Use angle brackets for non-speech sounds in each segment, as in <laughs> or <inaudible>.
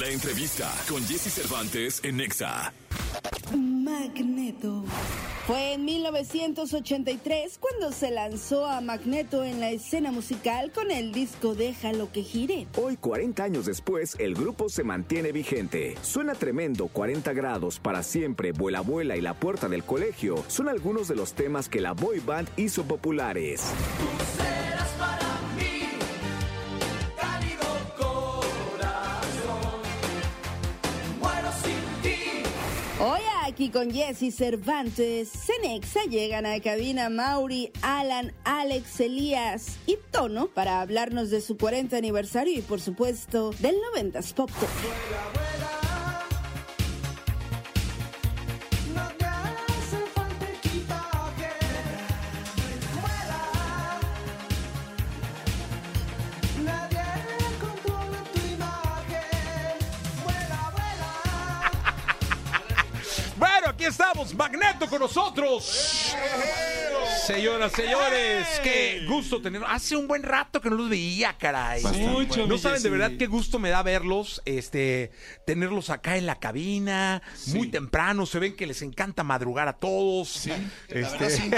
La entrevista con Jesse Cervantes en Nexa. Magneto. Fue en 1983 cuando se lanzó a Magneto en la escena musical con el disco Déjalo que gire. Hoy, 40 años después, el grupo se mantiene vigente. Suena tremendo 40 grados para siempre, Vuela Vuela y La Puerta del Colegio son algunos de los temas que la boy band hizo populares. Aquí con Jesse Cervantes, Cenexa llegan a cabina Mauri, Alan, Alex, Elías y Tono para hablarnos de su 40 aniversario y por supuesto del 90s Pop Tour. Magneto con nosotros. Señoras, señores, qué gusto tener. Hace un buen rato que no los veía, caray. Mucho, No saben de verdad qué gusto me da verlos, este, tenerlos acá en la cabina, muy temprano. Se ven que les encanta madrugar a todos. Sí, La verdad, sí.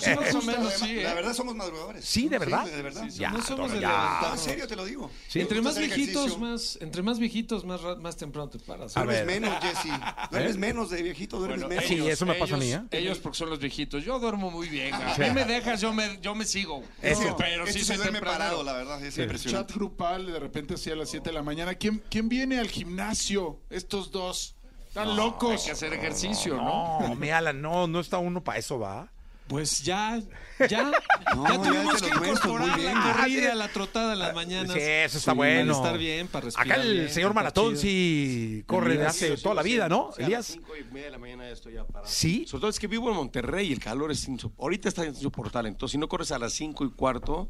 Sí, <laughs> más o menos, sí, ¿eh? La verdad somos madrugadores. Sí, ¿de verdad? de verdad. Ya, no somos de ya. No, en serio te lo digo. entre más viejitos, más, entre más viejitos, más, más temprano te paras. A Duermes ver. menos, Jesse. Duermes menos de viejito, duermes Bueno, menos. Sí, eso me pasa a mí, ¿eh? Ellos porque son los viejitos. Yo duermo muy bien. A mí me dejas, yo me, yo me sigo. Eso. Pero sí se duerme parado, la verdad. Es chat impresionante. grupal de repente así a las 7 de la mañana. ¿Quién, quién viene al gimnasio? Estos dos. Están Hay locos. que hacer ejercicio, ¿no? No, mi Alan, no, no está uno para eso, va. Pues ya, ya, <laughs> No, ya tuvimos que nuestros, incorporar muy la bien. corrida, la trotada en las mañanas. Sí, eso está Sí, bueno. Para estar bien, para respirar Acá el bien, señor Maratón sí corre de Elías. hace toda la vida, ¿no, Sí, a las Elías? cinco y media de la mañana ya estoy ya parado. Sí. Sobre todo es que vivo en Monterrey y el calor es insoportable. Ahorita está insoportable. Entonces, si no corres a las 5 y cuarto,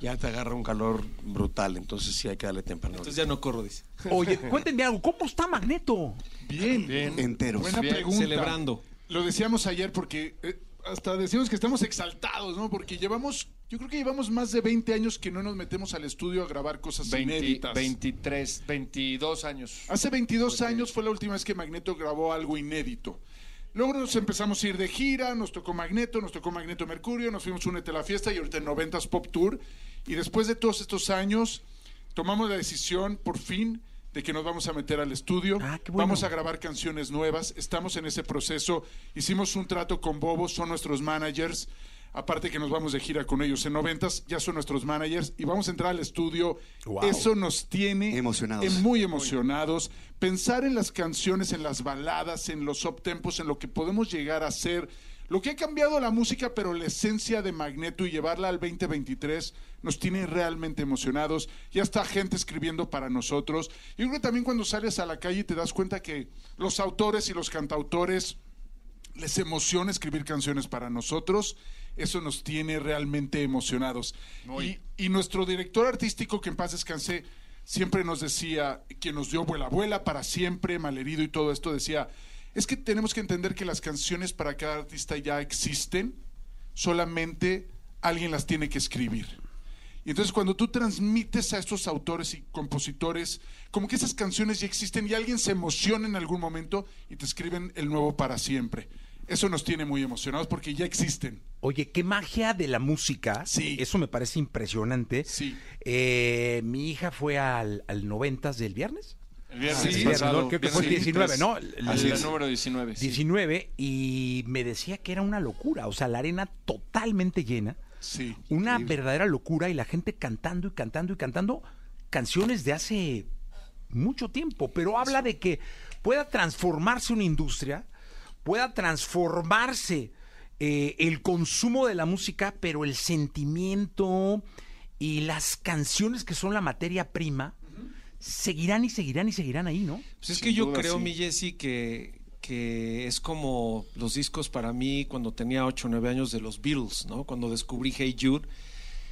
ya te agarra un calor brutal. Entonces, sí hay que darle temprano. Entonces ya no corro, dice. Oye, <laughs> cuéntenme algo, ¿cómo está Magneto? Bien. Enteros. Buena Bien, pregunta. celebrando. Lo decíamos ayer porque eh, hasta decimos que estamos exaltados, ¿no? Porque llevamos, yo creo que llevamos más de 20 años que no nos metemos al estudio a grabar cosas 20, inéditas. 23, 22 años. Hace 22 años fue la última vez que Magneto grabó algo inédito. Luego nos empezamos a ir de gira, nos tocó Magneto, nos tocó Magneto Mercurio, nos fuimos a Únete a la Fiesta y ahorita en 90s Pop Tour. Y después de todos estos años, tomamos la decisión, por fin, de que nos vamos a meter al estudio. Ah, bueno. Vamos a grabar canciones nuevas. Estamos en ese proceso. Hicimos un trato con Bobo, son nuestros managers. Aparte que nos vamos de gira con ellos en noventas, ya son nuestros managers y vamos a entrar al estudio. Wow. Eso nos tiene Emocionados. muy emocionados. Pensar en las canciones, en las baladas, en los uptempos, en lo que podemos llegar a hacer. Lo que ha cambiado la música, pero la esencia de Magneto y llevarla al 2023 nos tiene realmente emocionados. Ya está gente escribiendo para nosotros. Y yo creo que también cuando sales a la calle te das cuenta que los autores y los cantautores les emociona escribir canciones para nosotros. Eso nos tiene realmente emocionados. Y, y nuestro director artístico, que en paz descanse, siempre nos decía, que nos dio Vuela Vuela para siempre, Malherido y todo esto, decía, es que tenemos que entender que las canciones para cada artista ya existen, solamente alguien las tiene que escribir. Y entonces cuando tú transmites a estos autores y compositores, como que esas canciones ya existen y alguien se emociona en algún momento y te escriben el nuevo para siempre. Eso nos tiene muy emocionados porque ya existen. Oye, qué magia de la música. Sí. Eso me parece impresionante. Sí. Eh, mi hija fue al, al 90 del viernes. El viernes Sí, pasado, ¿no? Creo que fue el viernes 19, 23. ¿no? El- Así el- es. El número 19. sí. 19 y me decía que era una locura, o sea, la arena totalmente llena, Sí. una verdadera locura y la gente cantando y cantando y cantando canciones de hace mucho tiempo, pero habla de que pueda transformarse una industria, pueda transformarse eh, el consumo de la música, pero el sentimiento y las canciones que son la materia prima seguirán y seguirán y seguirán ahí, ¿no? Pues es Sin que yo duda, creo, sí. mi Jessy, que, que es como los discos para mí cuando tenía 8 o 9 años de los Beatles, ¿no? Cuando descubrí Hey Jude.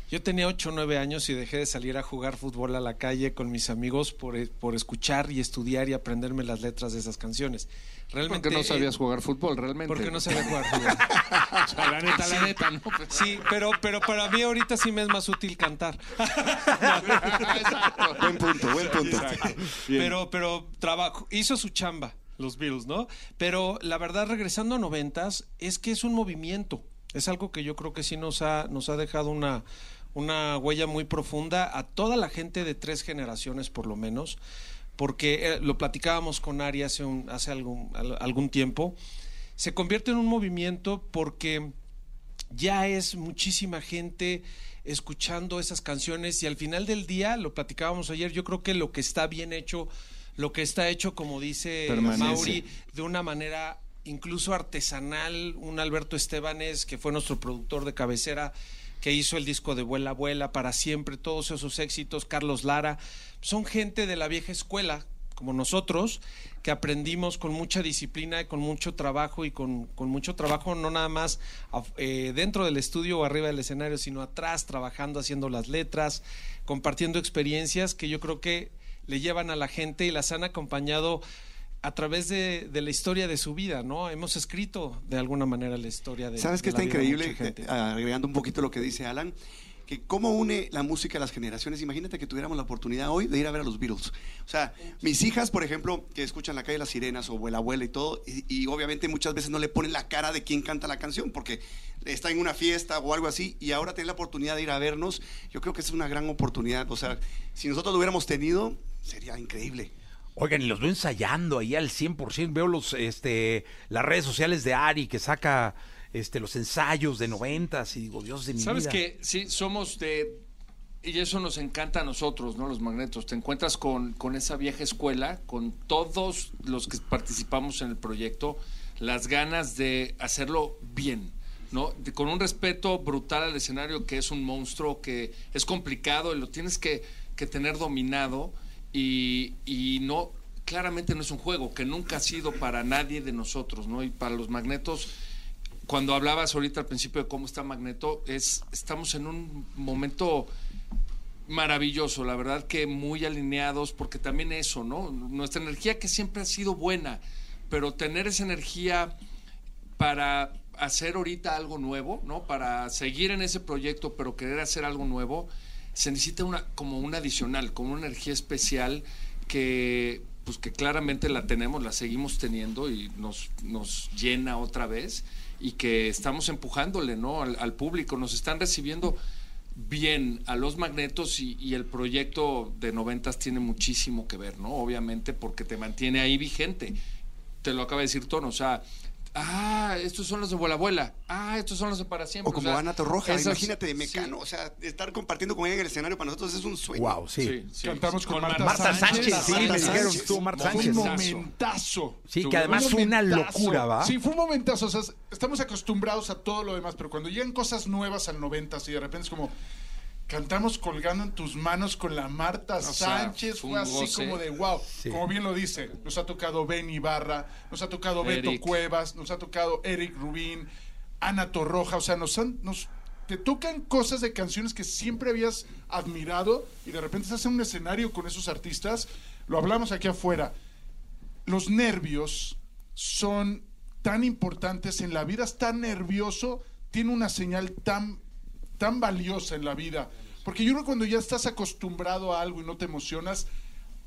Yo tenía 8 o 9 años y dejé de salir a jugar fútbol a la calle con mis amigos por, eh, por escuchar y estudiar y aprenderme las letras de esas canciones. Realmente, Porque no eh, sabías jugar fútbol, realmente. Porque no sabía jugar <laughs> fútbol. O sea, la neta, la neta, ¿no? Sí, pero, pero para mí ahorita sí me es más útil cantar. <laughs> Exacto. Buen punto, buen punto. Pero, pero trabajo, hizo su chamba, los Beatles, ¿no? Pero la verdad, regresando a noventas, es que es un movimiento. Es algo que yo creo que sí nos ha, nos ha dejado una, una huella muy profunda a toda la gente de tres generaciones, por lo menos. Porque eh, lo platicábamos con Ari hace, un- hace algún, al- algún tiempo. Se convierte en un movimiento porque ya es muchísima gente escuchando esas canciones y al final del día, lo platicábamos ayer, yo creo que lo que está bien hecho, lo que está hecho, como dice Permanece. Mauri, de una manera incluso artesanal, un Alberto Estebanes, que fue nuestro productor de cabecera, que hizo el disco de Vuela Vuela para siempre, todos esos éxitos, Carlos Lara, son gente de la vieja escuela, como nosotros, que aprendimos con mucha disciplina y con mucho trabajo y con, con mucho trabajo no nada más eh, dentro del estudio o arriba del escenario, sino atrás, trabajando, haciendo las letras, compartiendo experiencias que yo creo que le llevan a la gente y las han acompañado a través de, de la historia de su vida, ¿no? Hemos escrito de alguna manera la historia de ¿Sabes de la está increíble? gente. Eh, agregando un poquito lo que dice Alan, que cómo une la música a las generaciones. Imagínate que tuviéramos la oportunidad hoy de ir a ver a los Beatles. O sea, mis hijas, por ejemplo, que escuchan la calle de las sirenas o abuela abuela y todo, y, y obviamente muchas veces no le ponen la cara de quién canta la canción, porque está en una fiesta o algo así, y ahora tener la oportunidad de ir a vernos, yo creo que es una gran oportunidad. O sea, si nosotros lo hubiéramos tenido, sería increíble. Oigan, y los veo ensayando ahí al 100%. Veo los, este, las redes sociales de Ari que saca este, los ensayos de noventas y digo, Dios de mi ¿Sabes vida. que Sí, somos de... Y eso nos encanta a nosotros, ¿no? Los magnetos. Te encuentras con, con esa vieja escuela, con todos los que participamos en el proyecto, las ganas de hacerlo bien, ¿no? De- con un respeto brutal al escenario, que es un monstruo, que es complicado y lo tienes que, que tener dominado. Y, no, claramente no es un juego, que nunca ha sido para nadie de nosotros, ¿no? Y para los magnetos cuando hablabas ahorita al principio de cómo está Magneto, es, estamos en un momento maravilloso, la verdad que muy alineados, porque también eso, ¿no? Nuestra energía que siempre ha sido buena, pero tener esa energía para hacer ahorita algo nuevo, ¿no? Para seguir en ese proyecto, pero querer hacer algo nuevo, se necesita una, como un adicional, como una energía especial que, pues que claramente la tenemos, la seguimos teniendo y nos, nos llena otra vez y que estamos empujándole, ¿no? Al, público, nos están recibiendo bien a los magnetos y, y el proyecto de noventas tiene muchísimo que ver, ¿no? Obviamente porque te mantiene ahí vigente. Te lo acaba de decir Tono, o sea, ah, estos son los de Abuela Abuela, ah, estos son los de Para Siempre. O como sea, Ana Torroja, esas- imagínate de Mecano. O sea, estar compartiendo con ella en el escenario para nosotros es un sueño. Wow, sí. Sí, sí, Cantamos sí. con, Marta, Marta Sánchez, sí, Marta me dijeron, Sánchez. estuvo Marta Fue Sánchez. un momentazo. Sí, que además Un fue una locura, ¿va? Sí, fue un momentazo. O sea, estamos acostumbrados a todo lo demás, pero cuando llegan cosas nuevas al 90 y de repente es como. Cantamos colgando en tus manos con la Marta Sánchez. fue así goce. como de wow. Sí. Como bien lo dice, nos ha tocado Ben Ibarra, nos ha tocado Beto Eric. Cuevas, nos ha tocado Eric Rubín, Ana Torroja. O sea, nos han. Nos, te tocan cosas de canciones que siempre habías admirado y de repente estás en un escenario con esos artistas. Lo hablamos aquí afuera los nervios son tan importantes en la vida. Estar nervioso tiene una señal tan, tan valiosa en la vida. Porque yo creo que cuando ya estás acostumbrado a algo y no te emocionas,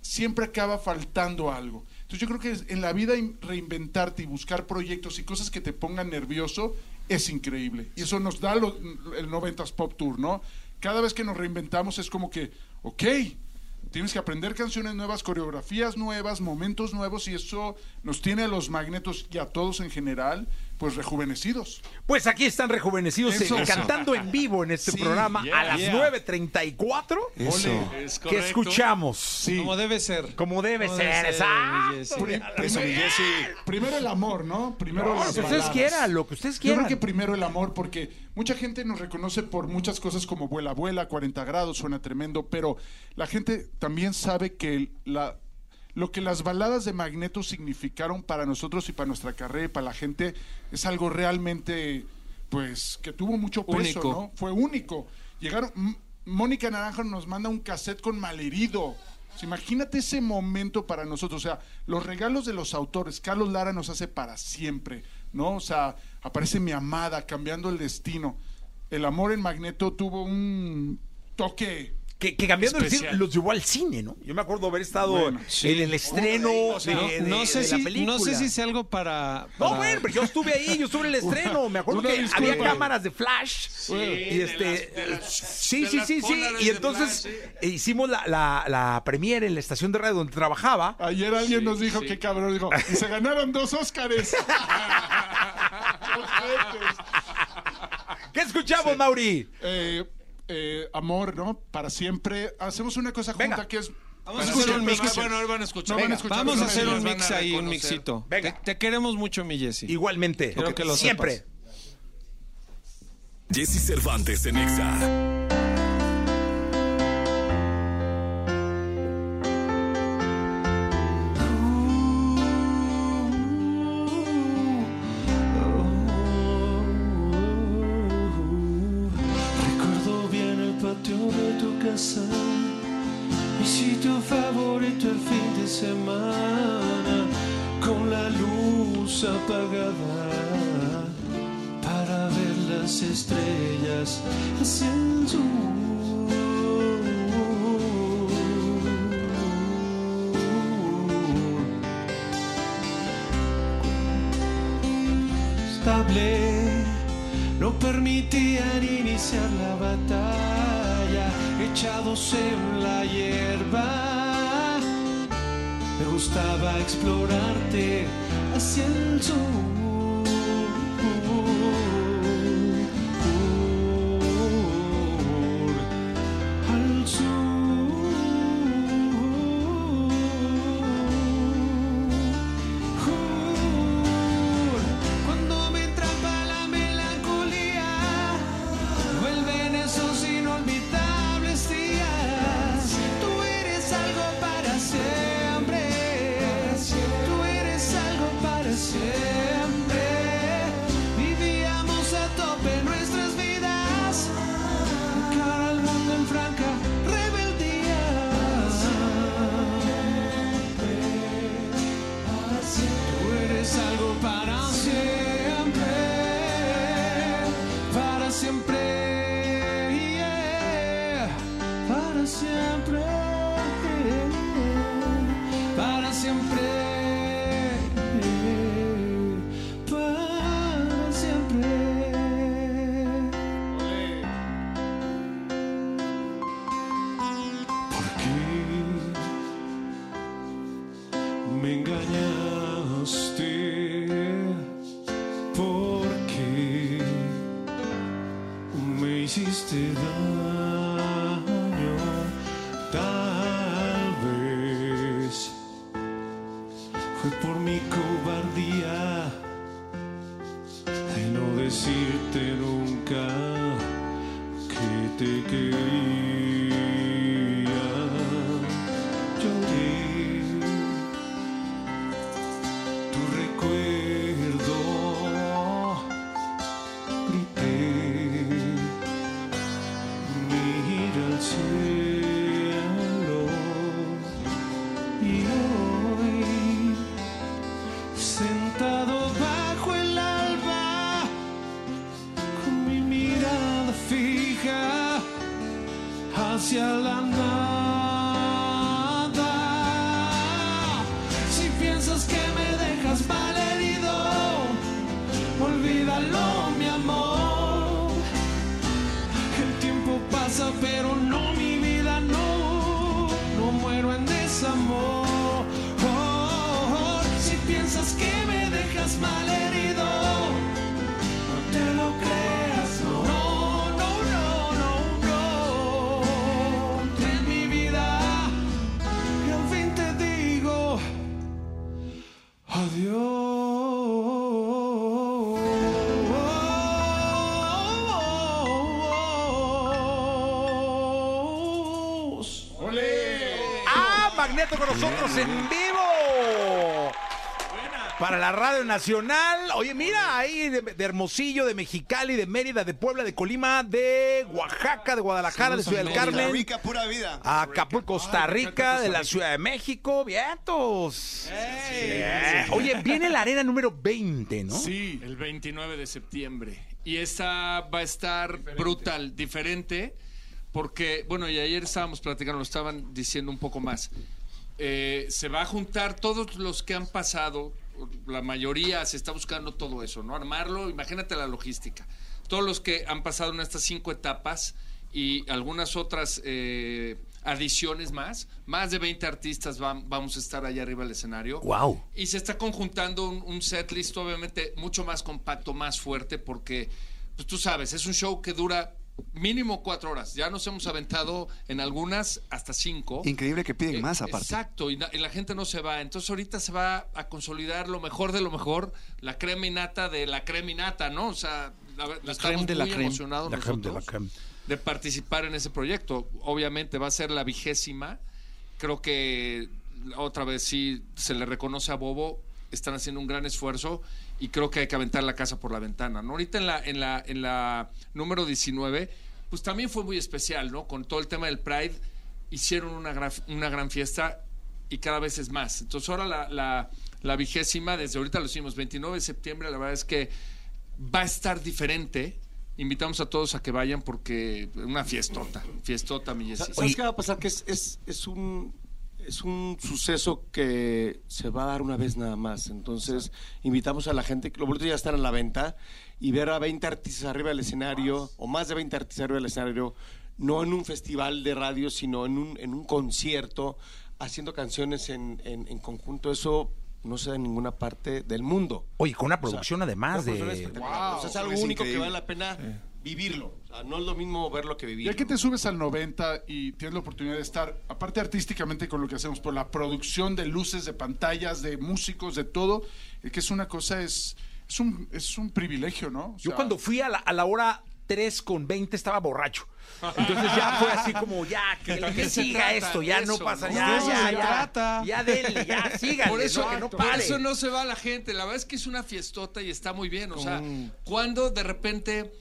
siempre acaba faltando algo. Entonces yo creo que en la vida in- reinventarte y buscar proyectos y cosas que te pongan nervioso es increíble. Y eso nos da el 90s Pop Tour, ¿no? Cada vez que nos reinventamos es como que, ok, Tienes que aprender canciones nuevas, coreografías nuevas, momentos nuevos y eso nos tiene a los magnetos y a todos en general, pues rejuvenecidos. Pues aquí están rejuvenecidos Eso. eh, cantando en vivo en este Sí, programa yeah, a las yeah. 9.34. Eso. Es que escuchamos. Sí. Como debe ser. Como debe Como ser, exacto. Eso, mi primer- Jessy. primero el amor, ¿no? Primero No, lo las que ustedes quieran, lo que ustedes Yo quieran. creo que primero el amor, porque mucha gente nos reconoce por muchas cosas como Vuela Vuela, 40 grados, suena tremendo, pero la gente también sabe que la, lo que las baladas de Magneto significaron para nosotros y para nuestra carrera y para la gente es algo realmente, pues, que tuvo mucho peso, Único. ¿no? Fue único. Llegaron, M- Mónica Naranjo nos manda un cassette con malherido. Imagínate ese momento para nosotros. O sea, los regalos de los autores. Carlos Lara nos hace para siempre, ¿no? O sea, aparece mi amada, cambiando el destino. El amor en Magneto tuvo un toque. Que, que cambiando el Especial. cine, los llevó al cine, ¿no? Yo me acuerdo haber estado Bueno, en el estreno de, No, de- no sé de la si, película. no sé si sea algo para. No, bueno, pero yo estuve ahí, yo estuve en el <laughs> estreno. Me acuerdo que disculpa. había cámaras de flash. y de este. las- de las- sí, sí, sí, sí. Y entonces flash, hicimos la, la, la premiere en la estación de radio donde trabajaba. Ayer alguien Sí, nos dijo sí. que cabrón, dijo, y se ganaron dos Óscares. <laughs> ¿Qué escuchamos, Mauri? Eh, eh, amor, ¿no? Para siempre. Hacemos una cosa Venga. junta que es. Vamos a hacer un mix. escuchen. Bueno, ahora van a escuchar. No van a Venga, escuchar Vamos a hacer un mix ahí, un mixito. Venga. Te, te queremos mucho, mi Jessy. Igualmente. Quiero que lo Siempre. Jesse Cervantes en Exa. No permitían iniciar la batalla echados en la hierba. Me gustaba explorarte hacia el sur no decirte nunca que te quería. Con nosotros en vivo. para la Radio Nacional. Oye, mira, ahí de, de Hermosillo, de Mexicali, de Mérida, de Puebla, de Colima, de Oaxaca, de Guadalajara, de Ciudad del Costa Carmen. Rica, pura vida. Acapulco, Costa Rica, de la Ciudad de México, vientos. Oye, viene la arena número 20, ¿no? Sí. El 29 de septiembre. Y esta va a estar brutal, diferente, porque, bueno, y ayer estábamos platicando, lo estaban diciendo un poco más. Eh, se va a juntar todos los que han pasado, la mayoría se está buscando todo eso, ¿no? Armarlo, imagínate la logística. Todos los que han pasado en estas cinco etapas y algunas otras eh, adiciones más, más de 20 artistas van- vamos a estar allá arriba del escenario. Wow. Y se está conjuntando un, un set list obviamente mucho más compacto, más fuerte, porque pues tú sabes, es un show que dura mínimo cuatro horas. Ya nos hemos aventado en algunas hasta cinco. Increíble que piden Eh, más aparte. Exacto, y, na- y la gente no se va. Entonces ahorita se va a consolidar lo mejor de lo mejor, la crema y nata de la crema y nata, ¿no? O sea, la, ver- estamos creme de la muy creme. emocionados La creme de la creme. de participar en ese proyecto. Obviamente va a ser la vigésima. Creo que otra vez sí se le reconoce a Bobo. Están haciendo un gran esfuerzo y creo que hay que aventar la casa por la ventana. ¿no? Ahorita en la, en la, en la número 19, pues también fue muy especial, ¿no? Con todo el tema del Pride, hicieron una gran, una gran fiesta y cada vez es más. Entonces ahora la, la, la vigésima, desde ahorita lo hicimos, 29 de septiembre, la verdad es que va a estar diferente. Invitamos a todos a que vayan porque una fiestota, fiestota, mi Jessy. ¿Sabes qué va a pasar? Que es, es, es un es un suceso que se va a dar una vez nada más. Entonces, invitamos a la gente, los boletos ya están a la venta, y ver a 20 artistas arriba del escenario, o más de 20 artistas arriba del escenario, no en un festival de radio, sino en un, en un concierto, haciendo canciones en, en, en conjunto. Eso no se da en ninguna parte del mundo. Oye, con una producción además Una producción de... espectacular. O sea, es algo único que vale la pena vivirlo. No es lo mismo verlo que vivirlo. Ya que te subes al 90 y tienes la oportunidad de estar, aparte artísticamente con lo que hacemos, por la producción de luces, de pantallas, de músicos, de todo, eh, que es una cosa, es, es, un, es un privilegio, ¿no? O Yo cuando fui a la, a la hora 3 con 20 estaba borracho. Entonces ya fue así como, ya, que, ¿De que siga esto, ya no pasa, no? ya, De eso ya, se ya, trata. ya denle, ya, <laughs> síganle, Por eso, no, que no por eso no se va la gente. La verdad es que es una fiestota y está muy bien. O sea, cuando de repente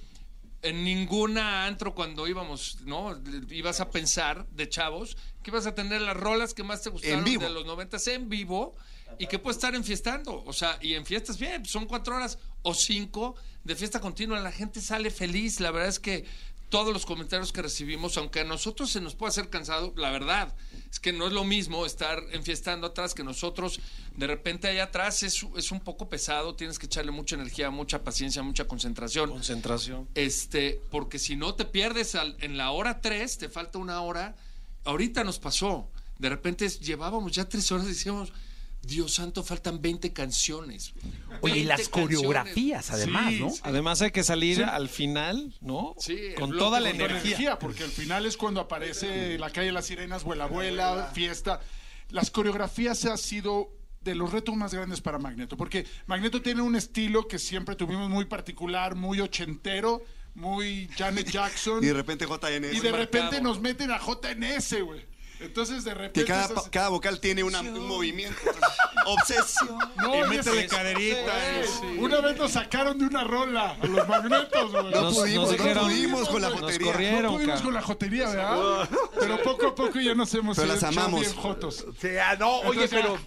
en ninguna antro cuando íbamos, ¿no? Ibas a pensar de chavos que ibas a tener las rolas que más te gustaron de los noventas en vivo y que puedes estar enfiestando. O sea, y en fiestas bien, son cuatro horas o cinco de fiesta continua. La gente sale feliz. La verdad es que todos los comentarios que recibimos, aunque a nosotros se nos puede hacer cansado, la verdad es que no es lo mismo estar enfiestando atrás que nosotros. De repente allá atrás es, es un poco pesado, tienes que echarle mucha energía, mucha paciencia, mucha concentración. Concentración. Este, porque si no te pierdes al- en la hora 3, te falta una hora. Ahorita nos pasó. De repente llevábamos ya tres horas y decíamos, Dios santo, faltan 20 canciones. Oye, y 20 las coreografías además, Sí, ¿no? sí. Además hay que salir al final, ¿no? Sí, con toda la energía. energía, porque al final es cuando aparece la calle de las sirenas, vuela, vuela, fiesta. Las coreografías ha sido de los retos más grandes para Magneto, porque Magneto tiene un estilo que siempre tuvimos muy particular, muy ochentero, muy Janet Jackson, <laughs> Y de repente JNS. y de repente nos meten a JNS, güey. Entonces de repente Que cada, es pa- así- cada vocal tiene una- un movimiento. Obsesión. No, Y métele caderita. Güey, Una vez nos sacaron de una rola a los magnetos, güey. No Nos- pudimos, nos no pudimos con la nos jotería. corrieron. No pudimos con la jotería, ¿verdad? Pero poco a poco ya nos hemos Pero las hecho amamos. bien jotos. O sea, no, oye, Entonces, pero.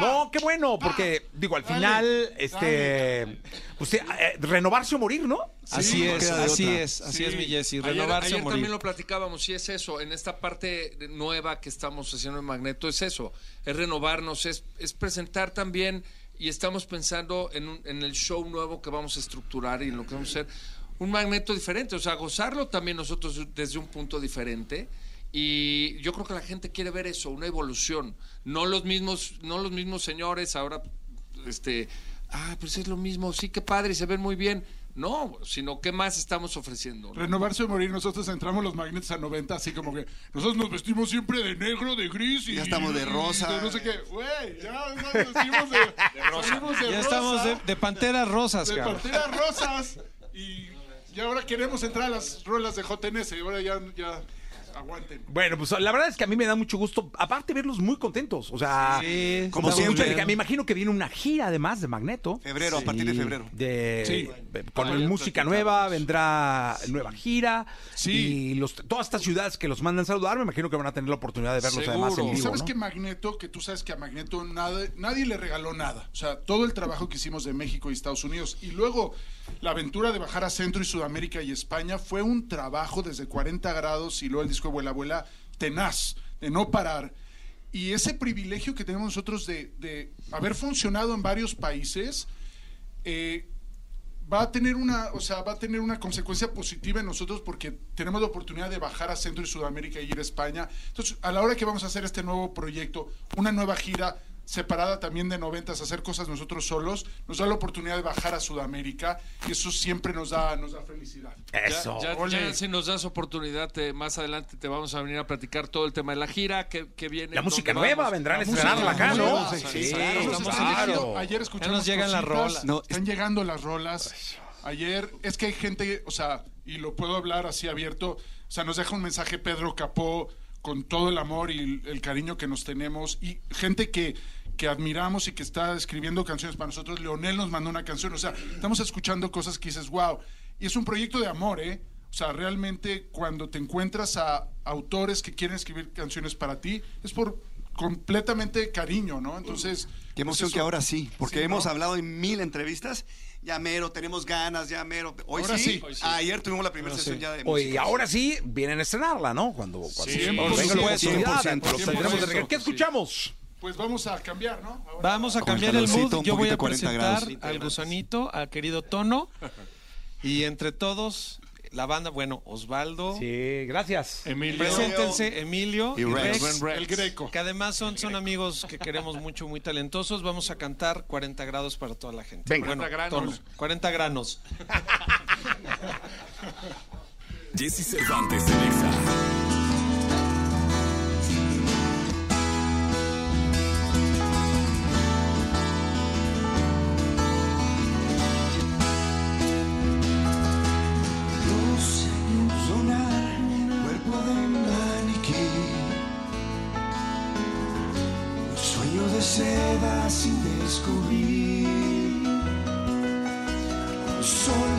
No, qué bueno, porque, digo, al dale, final, este. Usted, eh, renovarse o morir, ¿no? Así no es, queda de así otra. es, así Sí. es mi Jessy, Ayer, renovarse ayer o morir. también lo platicábamos y es eso, en esta parte de- nueva que estamos haciendo en Magneto es eso, es renovarnos, es, es presentar también y estamos pensando en, un- en el show nuevo que vamos a estructurar y en lo que vamos a hacer, un Magneto diferente, o sea, gozarlo también nosotros desde un punto diferente y yo creo que la gente quiere ver eso, una evolución, no los mismos, no los mismos señores ahora, este, ah, pues es lo mismo, sí, qué padre, se ven muy bien. No, sino qué más estamos ofreciendo. ¿no? Renovarse o morir, nosotros entramos los magnetos a 90, así como que nosotros nos vestimos siempre de negro, de gris y Ya estamos de rosa. de no sé qué. Güey, ya nos vestimos de, <laughs> salimos de Ya rosa, estamos de, de panteras rosas, de cabrón. panteras rosas y, y ahora queremos entrar a las rolas de JNS y ahora ya, ya aguanten. Bueno, pues la verdad es que a mí me da mucho gusto, aparte verlos muy contentos. O sea, Sí, Como siempre. Me imagino que viene una gira además de Magneto. Febrero, a partir de febrero. De, Sí. Con Ah, ya música nueva, vendrá nueva gira. Sí. Y los, todas estas ciudades que los mandan saludar, me imagino que van a tener la oportunidad de verlos Seguro. además en vivo. sabes ¿no? que Magneto, que tú sabes que a Magneto nada, nadie le regaló nada. O sea, todo el trabajo que hicimos de México y Estados Unidos y luego la aventura de bajar a Centro y Sudamérica y España fue un trabajo desde 40 grados y luego el disco Abuela Abuela tenaz, de no parar. Y ese privilegio que tenemos nosotros de, de haber funcionado en varios países, eh, va a tener una, o sea, va a tener una consecuencia positiva en nosotros porque tenemos la oportunidad de bajar a Centro y Sudamérica y ir a España. Entonces, a la hora que vamos a hacer este nuevo proyecto, una nueva gira separada también de noventas, hacer cosas nosotros solos, nos da la oportunidad de bajar a Sudamérica y eso siempre nos da, nos da felicidad. Eso. Ya, Ole. ya si nos das oportunidad, te- más adelante te vamos a venir a platicar todo el tema de la gira, que, que viene. La música nueva, vendrán a La estrenarla acá, ¿no? Sí, sí, sí, claro, Ayer escuchamos Ya nos llegan las rolas. No, están llegando las rolas. Ayer es que hay gente, o sea, y lo puedo hablar así abierto, o sea, nos deja un mensaje Pedro Capó con todo el amor y el, el cariño que nos tenemos y gente que, que admiramos y que está escribiendo canciones para nosotros. Leonel nos mandó una canción, o sea, estamos escuchando cosas que dices, wow. Y es un proyecto de amor, ¿eh? O sea, realmente cuando te encuentras a autores que quieren escribir canciones para ti, es por completamente cariño, ¿no? Entonces... Qué emoción pues que ahora sí, porque Sí, hemos ¿no? hablado en mil entrevistas. Ya mero, tenemos ganas, ya mero. Hoy Ahora sí, sí. Hoy sí. Ayer tuvimos la primera Ahora sesión sí. ya de Oye, y música. ahora sí vienen a estrenarla, ¿no? Cuando, cuando Sí, cuando venga la oportunidad, 100%, los tendremos de regreso. ¿Qué sí. escuchamos? Pues vamos a cambiar, ¿no? Ahora- Vamos a el cambiar el mood. un Yo voy a 40 presentar al gusanito, al querido Tono. Y entre todos, la banda, bueno, Osvaldo. Sí, gracias. Emilio. Preséntense, Emilio Y Rex. Rex, Rex. El Greco. que además son, son amigos que queremos mucho, muy talentosos. Vamos a cantar 40 grados para toda la gente. Venga. Bueno, 40 Tono, granos. 40 granos. <laughs> Jesse Cervantes en Sol,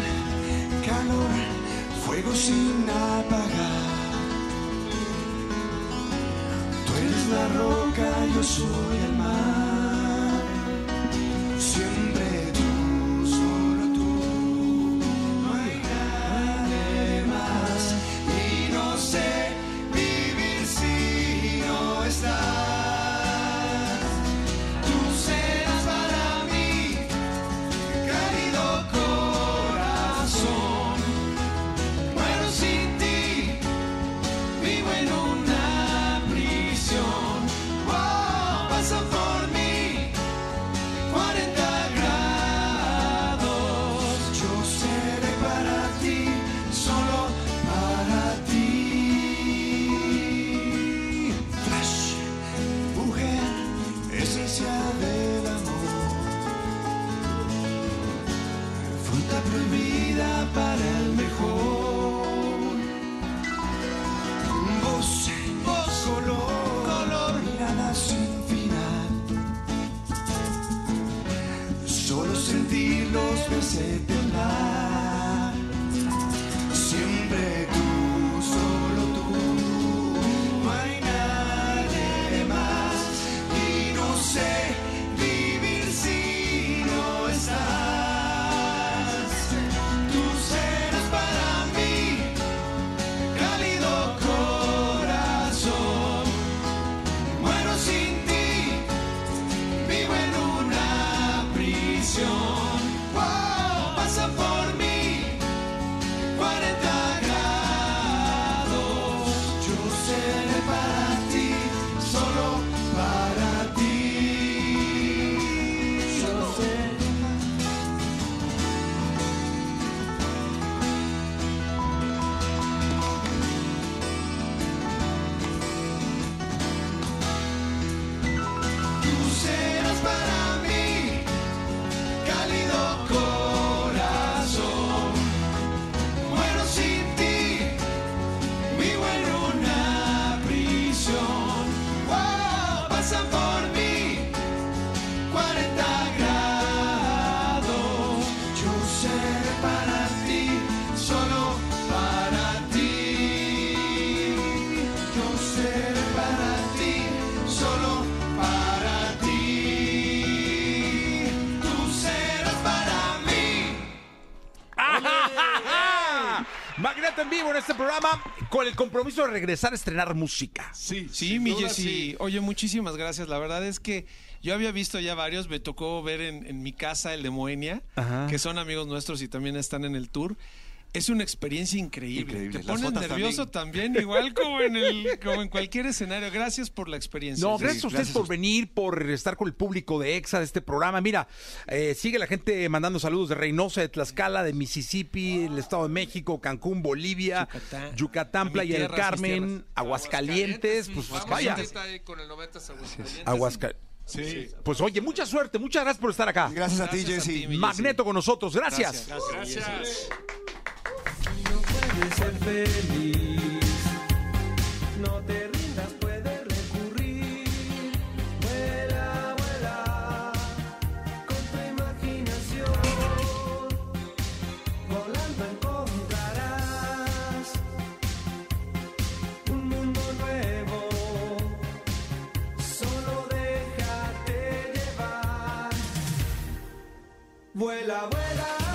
calor, fuego sin apagar. Tú eres la roca, yo soy el mar. Este programa con el compromiso de regresar a estrenar música. Sí, Sí, mi duda, Jessy. sí. Oye, muchísimas gracias. La verdad es que yo había visto ya varios. Me tocó ver en, en mi casa el de Moenia, Ajá. que son amigos nuestros y también están en el tour. Es una experiencia increíble. Increíble. Te pones nervioso también. igual como en, el, como en cualquier escenario. Gracias por la experiencia. No, Sí. gracias a ustedes por usted. venir, por estar con el público de EXA de este programa. Mira, eh, sigue la gente mandando saludos de Reynosa, de Tlaxcala, de Mississippi, el Estado de México, Cancún, Bolivia, Yucatán. Playa del Carmen, tierras. Aguascalientes, pues, Vamos vaya. con el 90 Aguascalientes. Aguascalientes. Sí. Pues oye, mucha suerte, muchas gracias por estar acá. Gracias a ti, Gracias a Jesse. ti, Magneto con nosotros, gracias. Gracias. Puedes ser feliz. No te rindas, puedes recurrir. Vuela, vuela con tu imaginación. Volando encontrarás un mundo nuevo. Solo déjate llevar. Vuela, vuela.